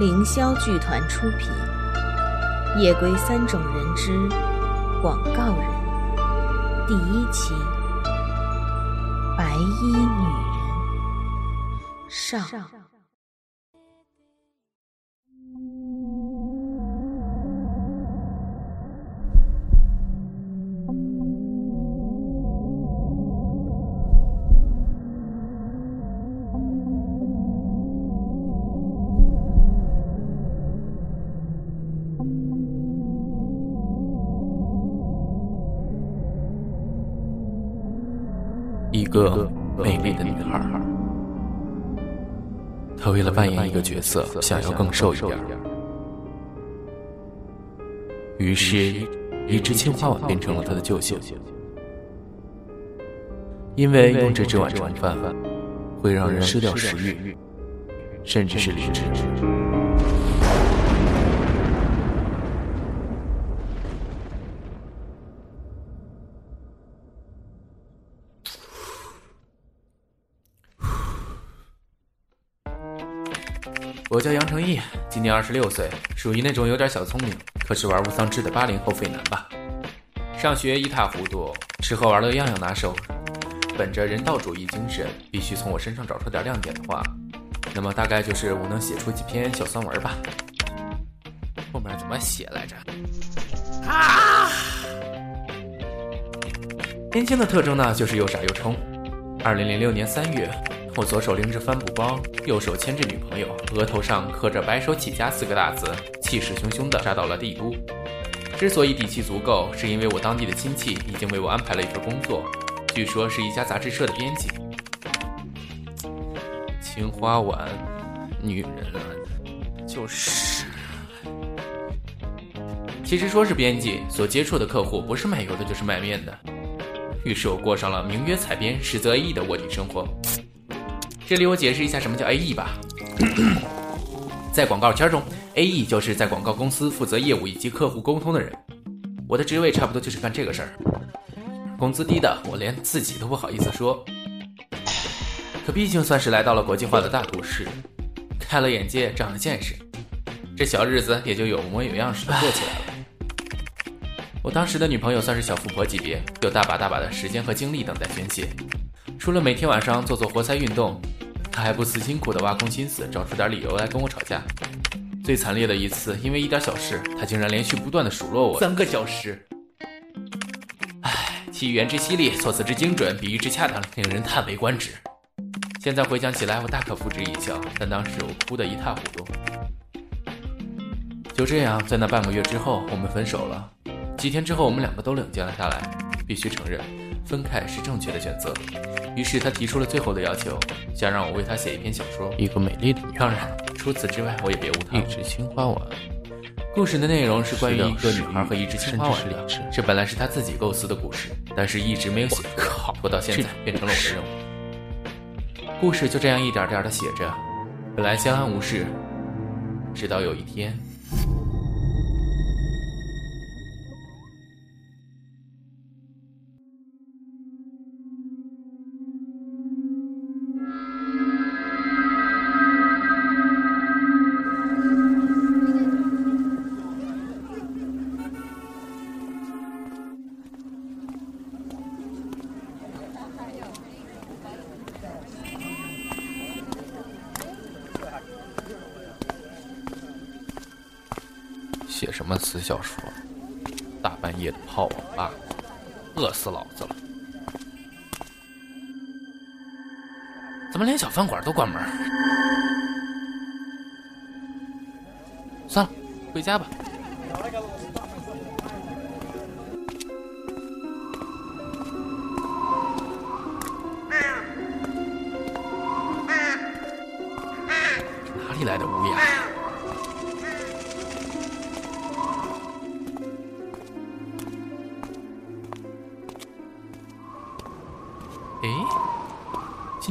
凌霄剧团出品，《夜归三种人之广告人》第一期，《白衣女人》上。个美丽的女孩，她为了扮演一个角色，想要更瘦一点，于是，一只青花碗变成了她的救星。因为用这只碗盛饭，会让人失掉食欲，甚至是理智。我叫杨成义，今年二十六岁，属于那种有点小聪明，可是玩物丧志的八零后废男吧。上学一塌糊涂，吃喝玩乐样样拿手。本着人道主义精神，必须从我身上找出点亮点的话，那么大概就是我能写出几篇小酸文吧。后面怎么写来着？啊！年轻的特征呢，就是又傻又冲。二零零六年三月。我左手拎着帆布包，右手牵着女朋友，额头上刻着“白手起家”四个大字，气势汹汹地杀到了帝都。之所以底气足够，是因为我当地的亲戚已经为我安排了一份工作，据说是一家杂志社的编辑。青花碗，女人啊，就是。其实说是编辑，所接触的客户不是卖油的，就是卖面的。于是我过上了名曰采编，实则 A E 的卧底生活。这里我解释一下什么叫 A E 吧，在广告圈中，A E 就是在广告公司负责业务以及客户沟通的人。我的职位差不多就是干这个事儿，工资低的我连自己都不好意思说。可毕竟算是来到了国际化的大都市，开了眼界，长了见识，这小日子也就有模有样似的过起来了。我当时的女朋友算是小富婆级别，有大把大把的时间和精力等待宣泄。除了每天晚上做做活塞运动，他还不辞辛苦的挖空心思找出点理由来跟我吵架。最惨烈的一次，因为一点小事，他竟然连续不断的数落我三个小时。唉，其语言之犀利，措辞之精准，比喻之恰当，令人叹为观止。现在回想起来，我大可付之一笑，但当时我哭得一塌糊涂。就这样，在那半个月之后，我们分手了。几天之后，我们两个都冷静了下来，必须承认，分开是正确的选择。于是他提出了最后的要求，想让我为他写一篇小说，一个美丽的。当然，除此之外，我也别无他。一只青花碗。故事的内容是关于一个女孩和一只青花碗的。这本来是他自己构思的故事，但是一直没有写出来，拖到现在变成了我的任务。故事就这样一点点的写着，本来相安无事，直到有一天。什么死小说？大半夜的泡网吧，饿死老子了！怎么连小饭馆都关门？算了，回家吧。哪里来的乌鸦？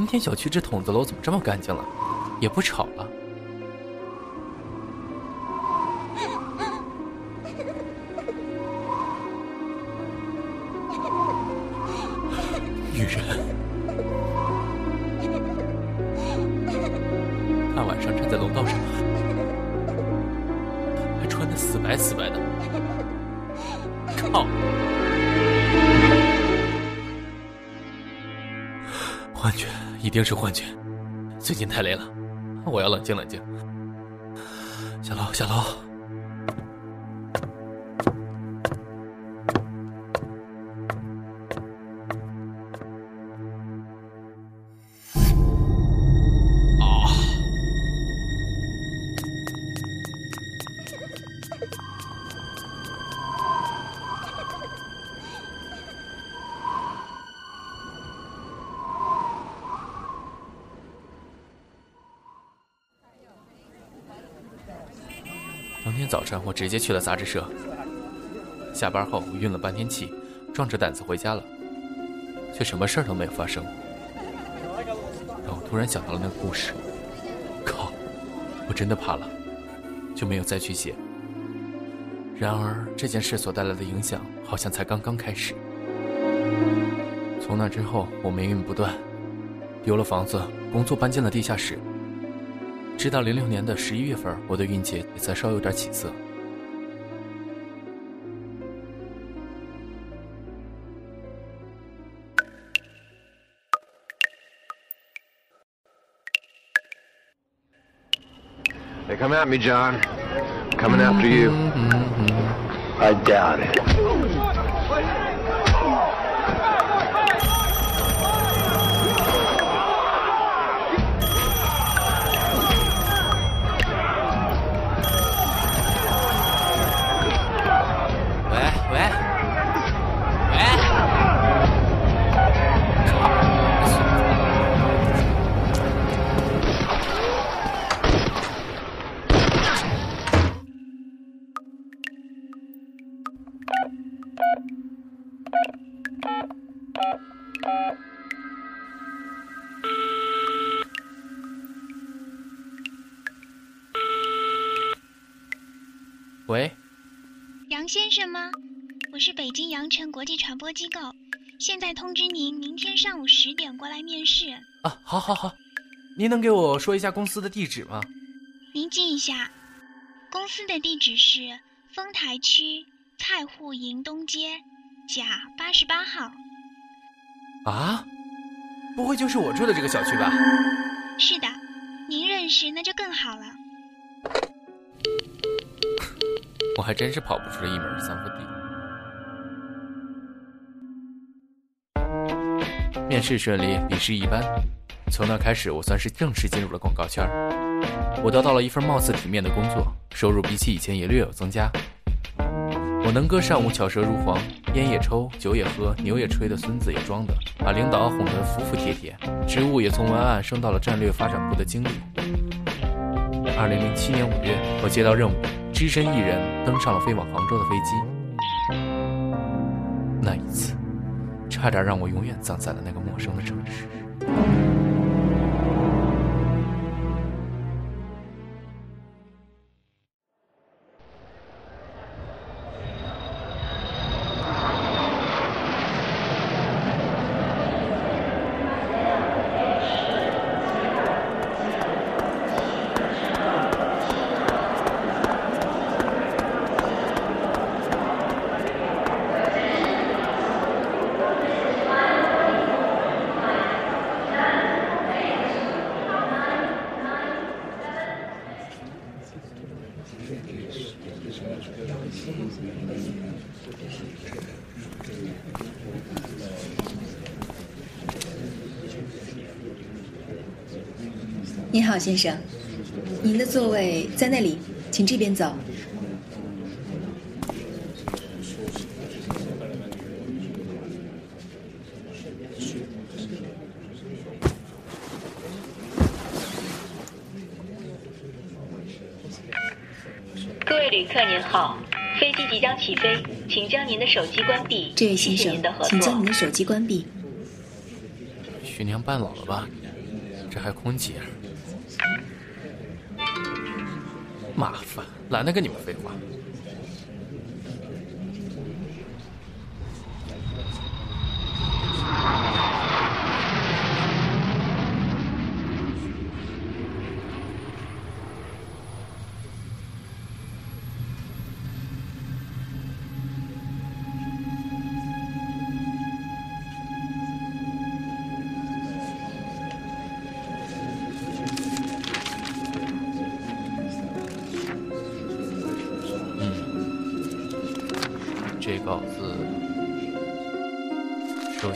今天小区这筒子楼怎么这么干净了？也不吵了。定是幻觉。最近太累了，我要冷静冷静。小楼，小楼。早上，我直接去了杂志社。下班后，我运了半天气，壮着胆子回家了，却什么事儿都没有发生。让我突然想到了那个故事，靠！我真的怕了，就没有再去写。然而，这件事所带来的影响好像才刚刚开始。从那之后，我霉运不断，丢了房子，工作搬进了地下室。直到零六年的十一月份，我的运气也才稍有点起色。They come at me, John. Coming after you. I doubt it. 喂，杨先生吗？我是北京羊城国际传播机构，现在通知您，明天上午十点过来面试。啊，好，好，好，您能给我说一下公司的地址吗？您记一下，公司的地址是丰台区菜户营东街甲八十八号。啊，不会就是我住的这个小区吧？是的，您认识那就更好了。还真是跑不出这一门三分地。面试顺利，笔试一般。从那开始，我算是正式进入了广告圈。我得到了一份貌似体面的工作，收入比起以前也略有增加。我能歌善舞，巧舌如簧，烟也抽，酒也喝，牛也吹的，孙子也装的，把领导哄得服服帖帖，职务也从文案升到了战略发展部的经理。二零零七年五月，我接到任务，只身一人登上了飞往杭州的飞机。那一次，差点让我永远葬在了那个陌生的城市。您好，先生，您的座位在那里，请这边走。各位旅客您好，飞机即将起飞，请将您的手机关闭。这位先生谢谢您的合，请将您。的手机关闭。徐娘半老了吧？这还空姐？麻烦，懒得跟你们废话。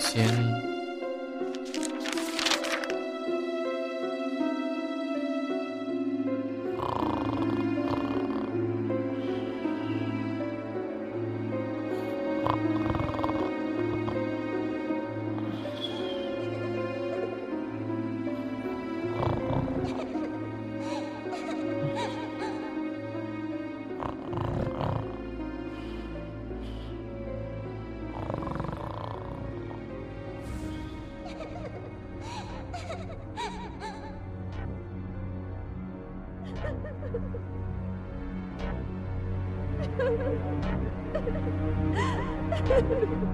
先 Ha ha ha!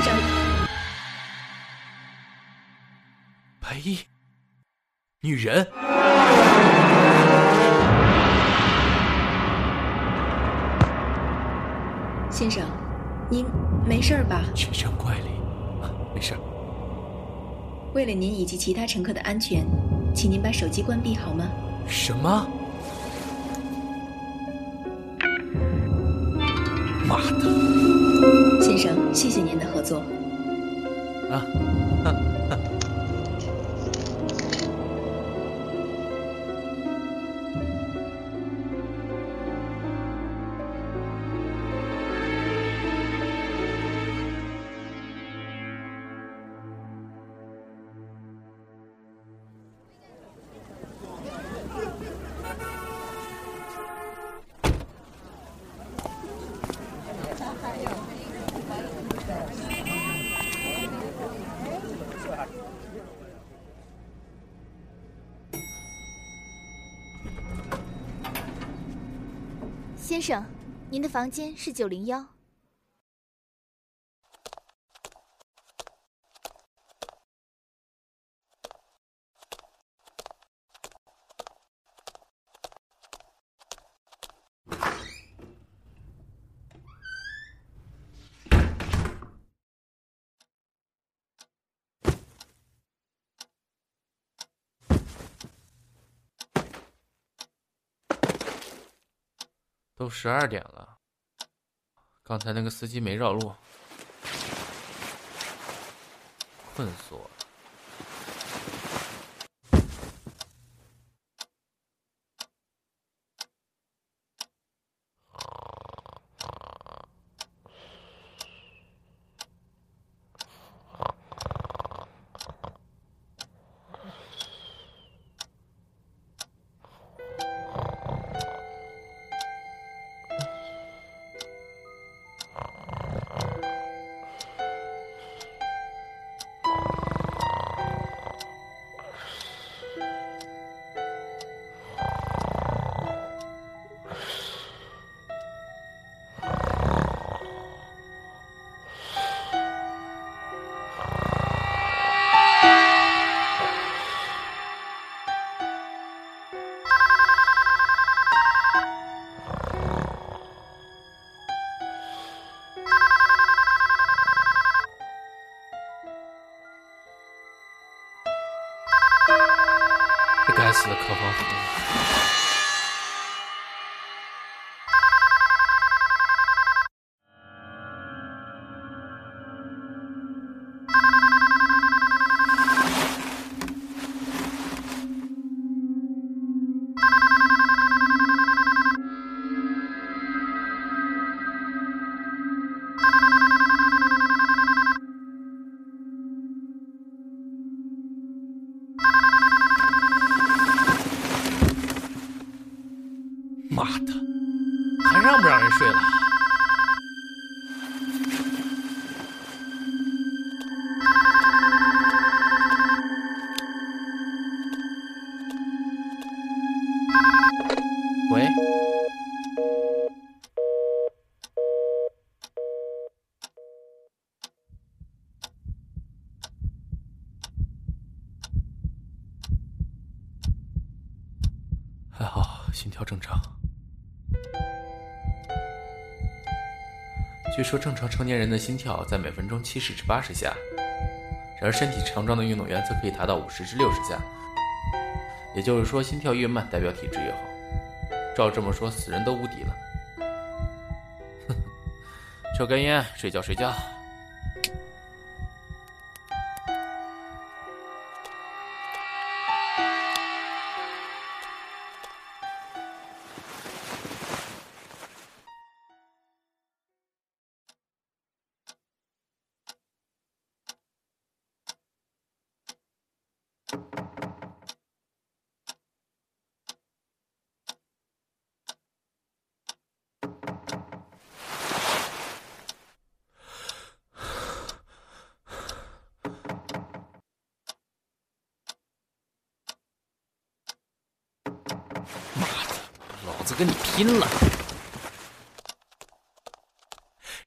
先。女人，先生，您没事吧？全身怪力，没事。为了您以及其他乘客的安全，请您把手机关闭好吗？什么？妈的！先生，谢谢您的合作。啊。先生，您的房间是九零幺。都十二点了，刚才那个司机没绕路，困死我了。死的客房服据说正常成年人的心跳在每分钟七十至八十下，然而身体强壮的运动员则可以达到五十至六十下。也就是说，心跳越慢，代表体质越好。照这么说，死人都无敌了。抽根烟，睡觉睡觉。跟你拼了！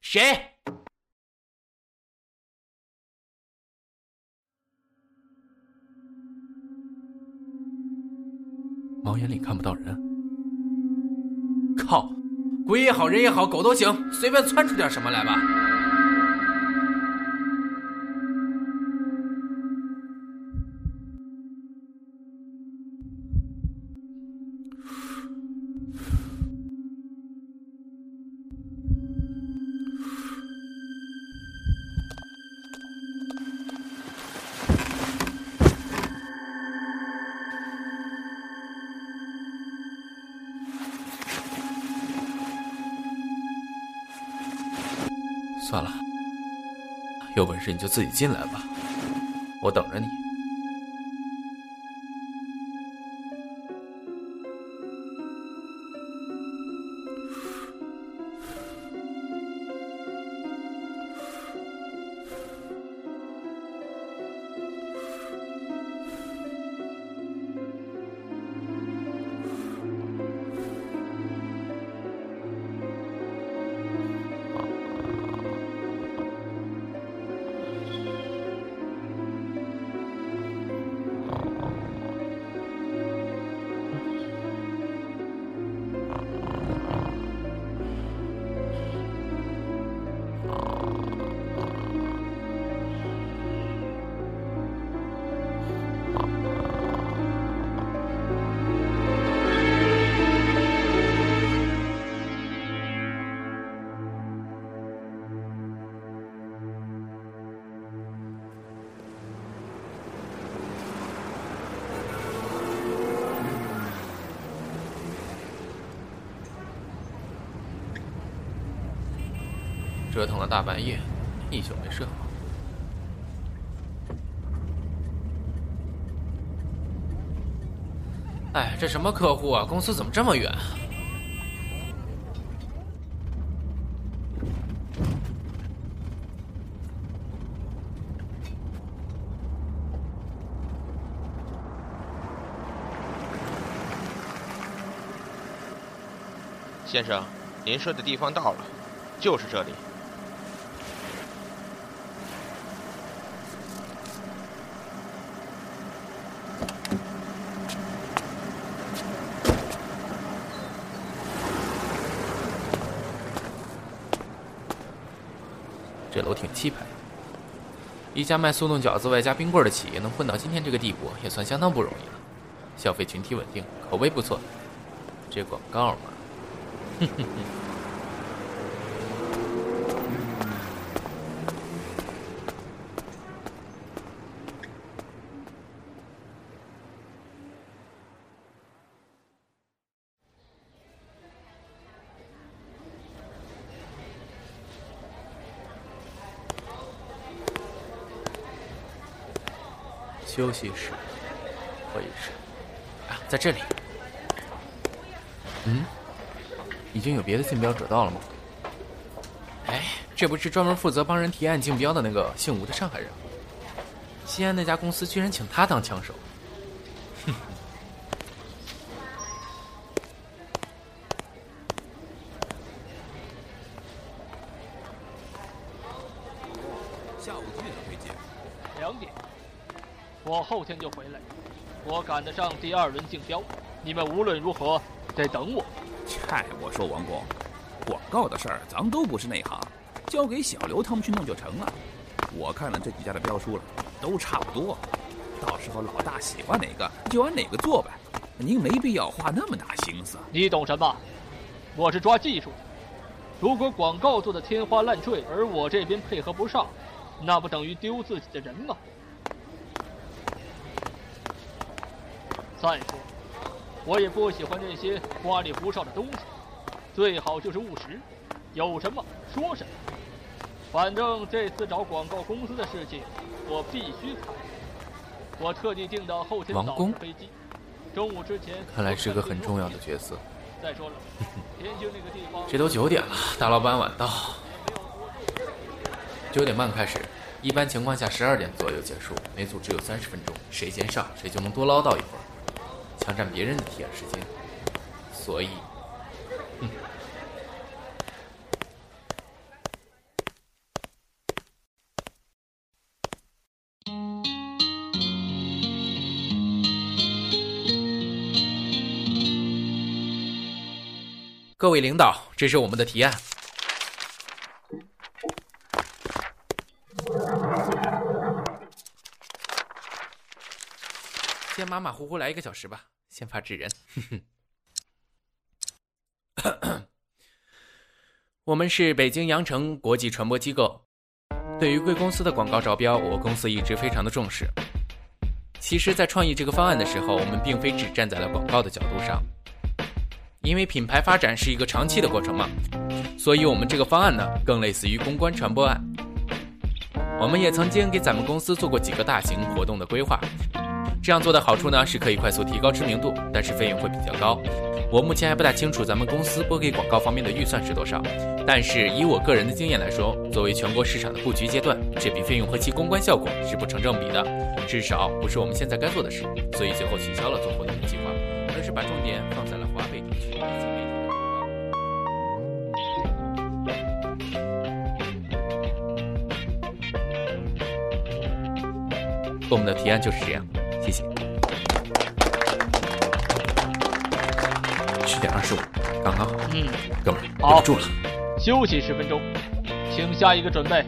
谁？猫眼里看不到人。靠，鬼也好，人也好，狗都行，随便窜出点什么来吧。算了，有本事你就自己进来吧，我等着你。折腾了大半夜，一宿没睡好。哎，这什么客户啊？公司怎么这么远？先生，您说的地方到了，就是这里。这楼挺气派的，一家卖速冻饺子外加冰棍的企业能混到今天这个地步，也算相当不容易了。消费群体稳定，口碑不错。这广告嘛，哼哼哼。休息室、会议室啊，在这里。嗯，已经有别的竞标者到了吗？哎，这不是专门负责帮人提案竞标的那个姓吴的上海人吗？西安那家公司居然请他当枪手，上第二轮竞标。你们无论如何得等我。嗨，我说王工，广告的事儿咱都不是内行，交给小刘他们去弄就成了。我看了这几家的标书了，都差不多。到时候老大喜欢哪个就按哪个做呗，您没必要花那么大心思。你懂什么？我是抓技术的。如果广告做的天花乱坠，而我这边配合不上，那不等于丢自己的人吗？再说，我也不喜欢那些花里胡哨的东西，最好就是务实，有什么说什么。反正这次找广告公司的事情，我必须参与。我特地订的后天早上飞机，中午之前。看来是个很重要的角色。再说了，天津那个地方。这都九点了，大老板晚到。九点半开始，一般情况下十二点左右结束，每组只有三十分钟，谁先上谁就能多唠叨一会儿，抢占别人的体验时间。所以。各位领导，这是我们的提案。先马马虎虎来一个小时吧，先发制人。我们是北京羊城国际传播机构，对于贵公司的广告招标，我公司一直非常的重视。其实，在创意这个方案的时候，我们并非只站在了广告的角度上。因为品牌发展是一个长期的过程嘛，所以我们这个方案呢，更类似于公关传播案。我们也曾经给咱们公司做过几个大型活动的规划，这样做的好处呢，是可以快速提高知名度，但是费用会比较高。我目前还不大清楚咱们公司拨给广告方面的预算是多少，但是以我个人的经验来说，作为全国市场的布局阶段，这笔费用和其公关效果是不成正比的，至少不是我们现在该做的事，所以最后取消了做活动的计划，而是把重点放在了华北地区。我们的提案就是这样，点二十五，刚刚好。嗯，哥们儿，好，住了。休息十分钟，请下一个准备。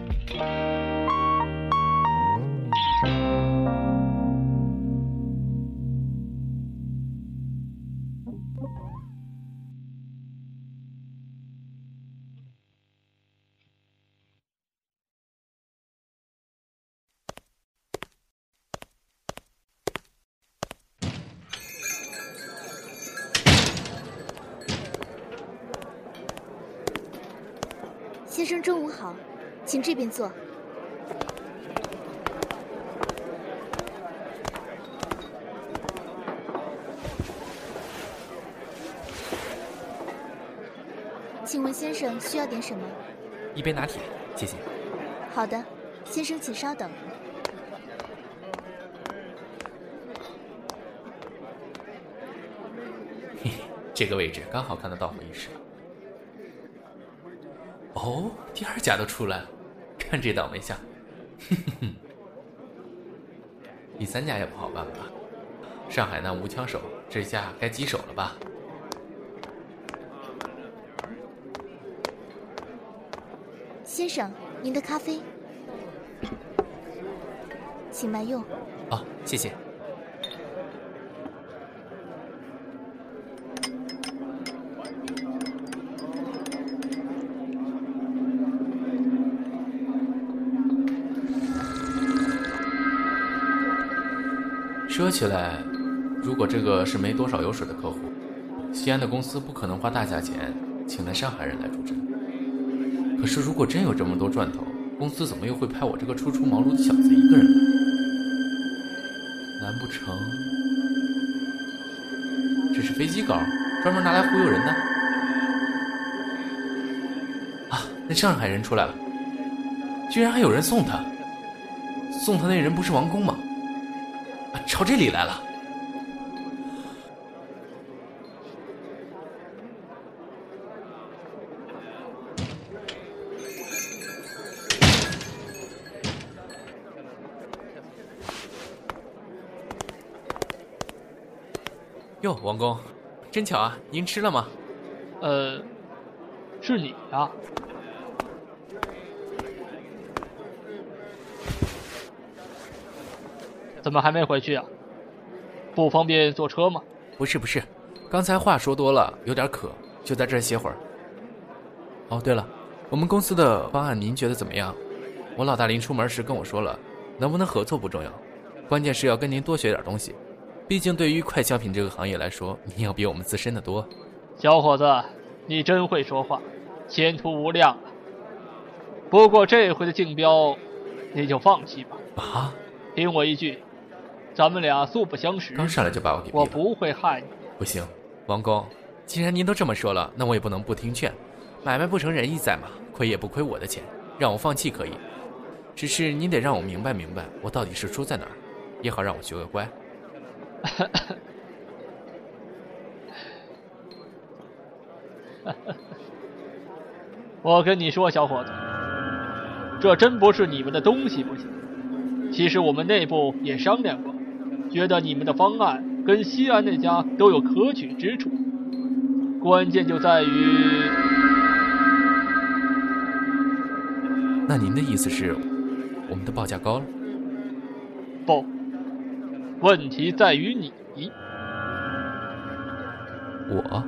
生，中午好，请这边坐。请问先生需要点什么？一杯拿铁，谢谢。好的，先生请稍等。嘿嘿，这个位置刚好看得到会议室。哦，第二家都出来了，看这倒霉相。哼哼哼第三家也不好办吧？上海那无枪手，这下该棘手了吧？先生，您的咖啡，请慢用。哦，谢谢。起来，如果这个是没多少油水的客户，西安的公司不可能花大价钱请那上海人来助阵。可是如果真有这么多赚头，公司怎么又会派我这个初出茅庐的小子一个人来？难不成这是飞机稿，专门拿来忽悠人的？啊，那上海人出来了，居然还有人送他！送他那人不是王工吗？朝这里来了！哟，王工，真巧啊！您吃了吗？呃，是你呀。怎么还没回去啊？不方便坐车吗？不是不是，刚才话说多了，有点渴，就在这儿歇会儿。哦，对了，我们公司的方案您觉得怎么样？我老大临出门时跟我说了，能不能合作不重要，关键是要跟您多学点东西。毕竟对于快消品这个行业来说，您要比我们资深的多。小伙子，你真会说话，前途无量啊！不过这回的竞标，你就放弃吧。啊？听我一句。咱们俩素不相识，刚上来就把我给我不会害你。不行，王公，既然您都这么说了，那我也不能不听劝。买卖不成仁义在嘛，亏也不亏我的钱，让我放弃可以。只是您得让我明白明白，我到底是输在哪儿，也好让我学个乖。我跟你说，小伙子，这真不是你们的东西不行。其实我们内部也商量过。觉得你们的方案跟西安那家都有可取之处，关键就在于……那您的意思是，我们的报价高了？不，问题在于你。我？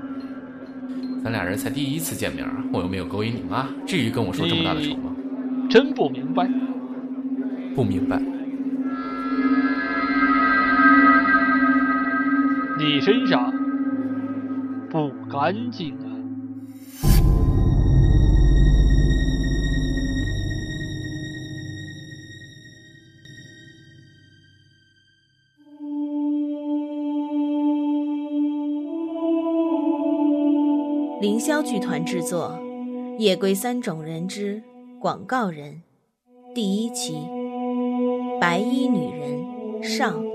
咱俩人才第一次见面，我又没有勾引你妈，至于跟我说这么大的仇吗？真不明白。不明白。你身上不干净啊！凌霄剧团制作《夜归三种人之广告人》第一期《白衣女人》上。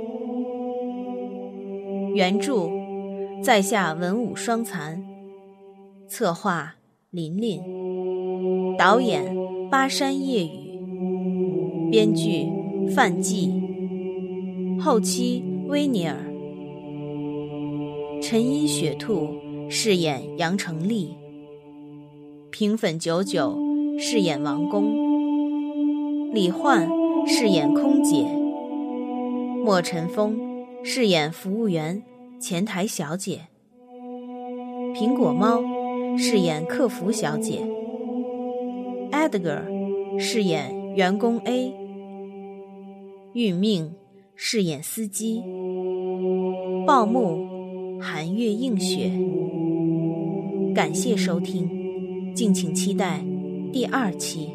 原著，在下文武双残。策划琳琳，导演巴山夜雨，编剧范季，后期威尼尔，陈音雪兔饰演杨成立，平粉九九饰演王宫，李焕饰演空姐，莫尘风。饰演服务员、前台小姐。苹果猫饰演客服小姐。Edgar 饰演员工 A。运命饰演司机。报幕寒月映雪。感谢收听，敬请期待第二期。